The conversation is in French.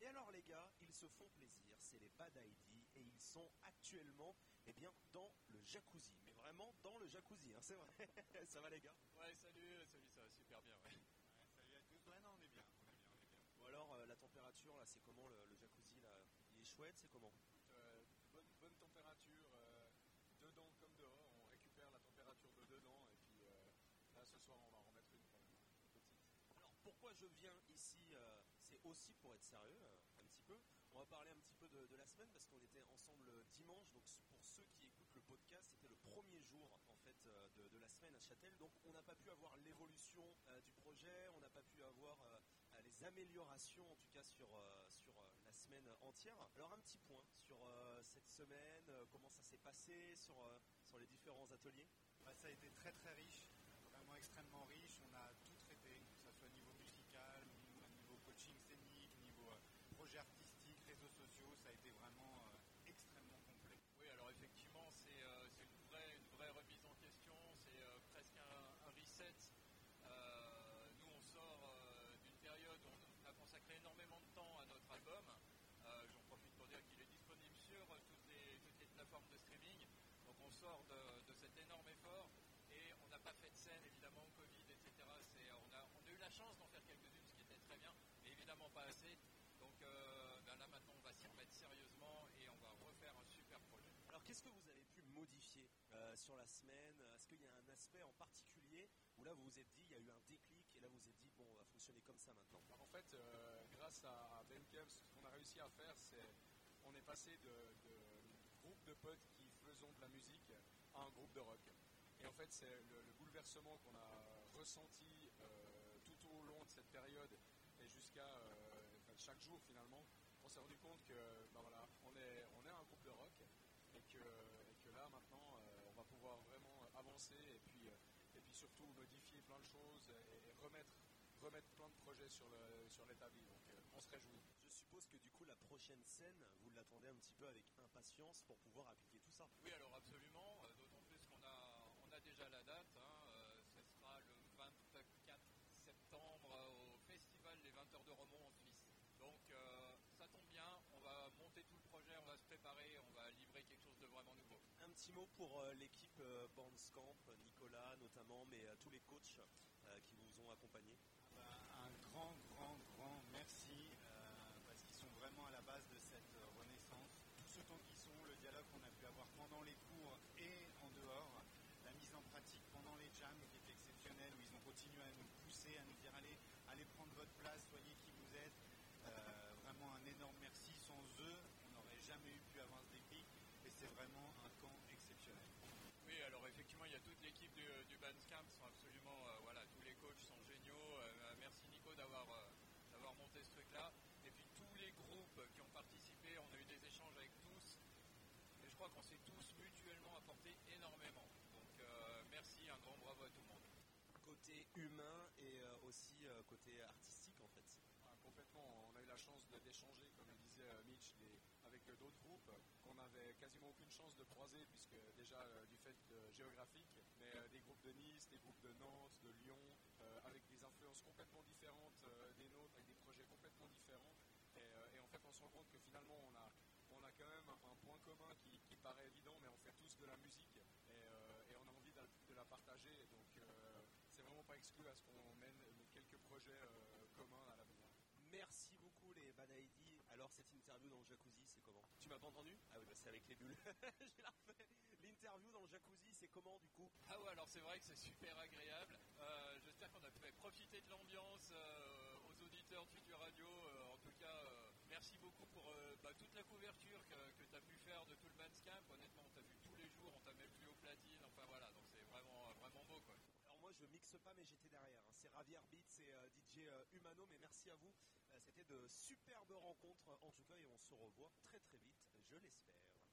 Et alors les gars, ils se font plaisir, c'est les Bad ID et ils sont actuellement eh bien, dans le jacuzzi. Mais vraiment dans le jacuzzi, hein, c'est vrai. ça va les gars? Ouais, salut, salut, ça va super bien. Ouais. salut à tous. Ouais, non, on est bien, on est bien, on est bien. Ou alors euh, la température là, c'est comment le, le jacuzzi là? Il est chouette, c'est comment? Euh, bonne, bonne température, euh, dedans comme dehors. On récupère la température de dedans et puis euh, là ce soir on va en remettre une petite. Alors pourquoi je viens ici euh, Aussi pour être sérieux, euh, un petit peu. On va parler un petit peu de, la semaine parce qu'on était ensemble dimanche. Donc pour ceux qui écoutent le podcast, c'était le premier jour en fait euh, de, la semaine à Châtel. Donc on n'a pas pu avoir l'évolution euh, du projet, on n'a pas pu avoir les améliorations en tout cas sur, sur la semaine entière. Alors un petit point sur cette semaine, comment ça s'est passé sur, sur les différents ateliers? Ça a été très très riche, vraiment extrêmement riche. On a tout traité, que ce soit au niveau musical, au niveau coaching scénique, au niveau euh, projet artistique, réseaux sociaux. Ça a été vraiment euh, extrêmement complet. Oui, alors effectivement, c'est euh, c'est une, vraie, une vraie remise en question, c'est euh, presque un, un reset. Euh, nous, on sort euh, d'une période où on a consacré énormément de temps à notre album. Euh, J'en profite pour dire qu'il est disponible sur euh, toutes les, toutes les plateformes de streaming. Donc on sort de, de cet énorme effort et on n'a pas fait de scène, évidemment, Covid, etc. C'est- On a, on a eu la chance d'en faire quelques-unes, ce qui était très bien, mais évidemment pas assez. Donc euh, ben là maintenant on va s'y remettre sérieusement et on va refaire un super projet. Alors qu'est-ce que vous avez pu modifier euh, sur la semaine? Est-ce qu'il y a un aspect en particulier où là vous vous êtes dit, il y a eu un déclic et là vous vous êtes dit, bon, on va fonctionner comme ça maintenant? Alors, en fait, euh, grâce à Bandcamp, ce qu'on a réussi à faire, c'est on est passé de, de de potes qui faisons de la musique à un groupe de rock. Et en fait, c'est le, le bouleversement qu'on a ressenti euh, tout au long de cette période et jusqu'à euh, chaque jour finalement. On s'est rendu compte que ben voilà, on est, on est un groupe de rock et que, que là maintenant euh, on va pouvoir vraiment avancer et puis, et puis surtout modifier plein de choses et, et remettre remettre plein de projets sur le- sur l'établi. Donc on se réjouit. Je suppose que du coup la prochaine scène, vous l'attendez un petit peu avec impatience pour pouvoir appliquer tout ça. Oui, alors absolument, euh, d'autant plus qu'on a, on a déjà la date. hein, euh, ce sera le 24 septembre euh, au festival des 20 heures de Romont en Suisse. Donc euh, ça tombe bien, on va monter tout le projet, on va se préparer, on va livrer quelque chose de vraiment nouveau. Un petit mot pour euh, l'équipe euh, Bandscamp, Nicolas notamment, mais tous les coachs qui vous ont accompagné. Ben, un grand, grand, grand merci euh, parce qu'ils sont vraiment à la base de cette euh, renaissance. Qu'ils sont, le dialogue qu'on a pu avoir pendant les cours et en dehors, la mise en pratique pendant les jams qui est exceptionnelle, où ils ont continué à nous pousser, à nous dire allez, allez prendre votre place, soyez qui vous êtes. Euh, vraiment un énorme merci. Sans eux, on n'aurait jamais eu pu avoir ce déclic et c'est vraiment un camp exceptionnel. Oui, alors effectivement, il y a toute l'équipe du, du Bandcamp, sont absolument, euh, voilà, tous les coachs sont géniaux. Euh, merci Nico d'avoir monté ce truc-là. Et puis tous les groupes qui ont participé, on a eu des échanges avec tous. Et je crois qu'on s'est tous mutuellement apporté énormément. Donc euh, merci, un grand bravo à tout le monde. Côté humain et euh, aussi euh, côté artistique en fait. Ah, complètement. On a eu la chance d'échanger, comme le disait euh, Mitch, avec euh, d'autres groupes qu'on n'avait quasiment aucune chance de croiser, puisque déjà euh, du fait de- géographique, mais euh, des groupes de Nice, des groupes de Nantes, de Lyon, euh, avec des influences complètement différentes euh, des nôtres, avec des projets complètement différents. Et, euh, et en fait, on se rend compte que finalement, on a, on a quand même un point commun qui, qui paraît évident, mais on fait tous de la musique et, euh, et on a envie de, de la partager. Donc, euh, c'est vraiment pas exclu à ce qu'on mène quelques projets euh, communs à l'avenir. Merci beaucoup les ID. Alors cette interview dans le jacuzzi, c'est comment? Tu m'as pas entendu? Ah oui, bah, c'est avec les bulles. J'ai la refait. L'interview dans le jacuzzi, c'est comment du coup? Ah ouais, alors c'est vrai que c'est super agréable. Euh, J'espère qu'on a pu profiter de l'ambiance euh, aux auditeurs de Futur Radio. Euh, en tout cas, euh, merci beaucoup pour euh, bah, toute la couverture que, tu as pu faire de tout le Bandscamp. Honnêtement, on t'a vu tous les jours, on t'a même vu au platine. Enfin voilà, donc c'est vraiment, vraiment beau quoi. Alors je mixe pas mais j'étais derrière. hein. C'est Ravier Beats et euh, DJ euh, Humano, mais merci à vous. Euh, C'était de superbes rencontres en tout cas et on se revoit très très vite, je l'espère.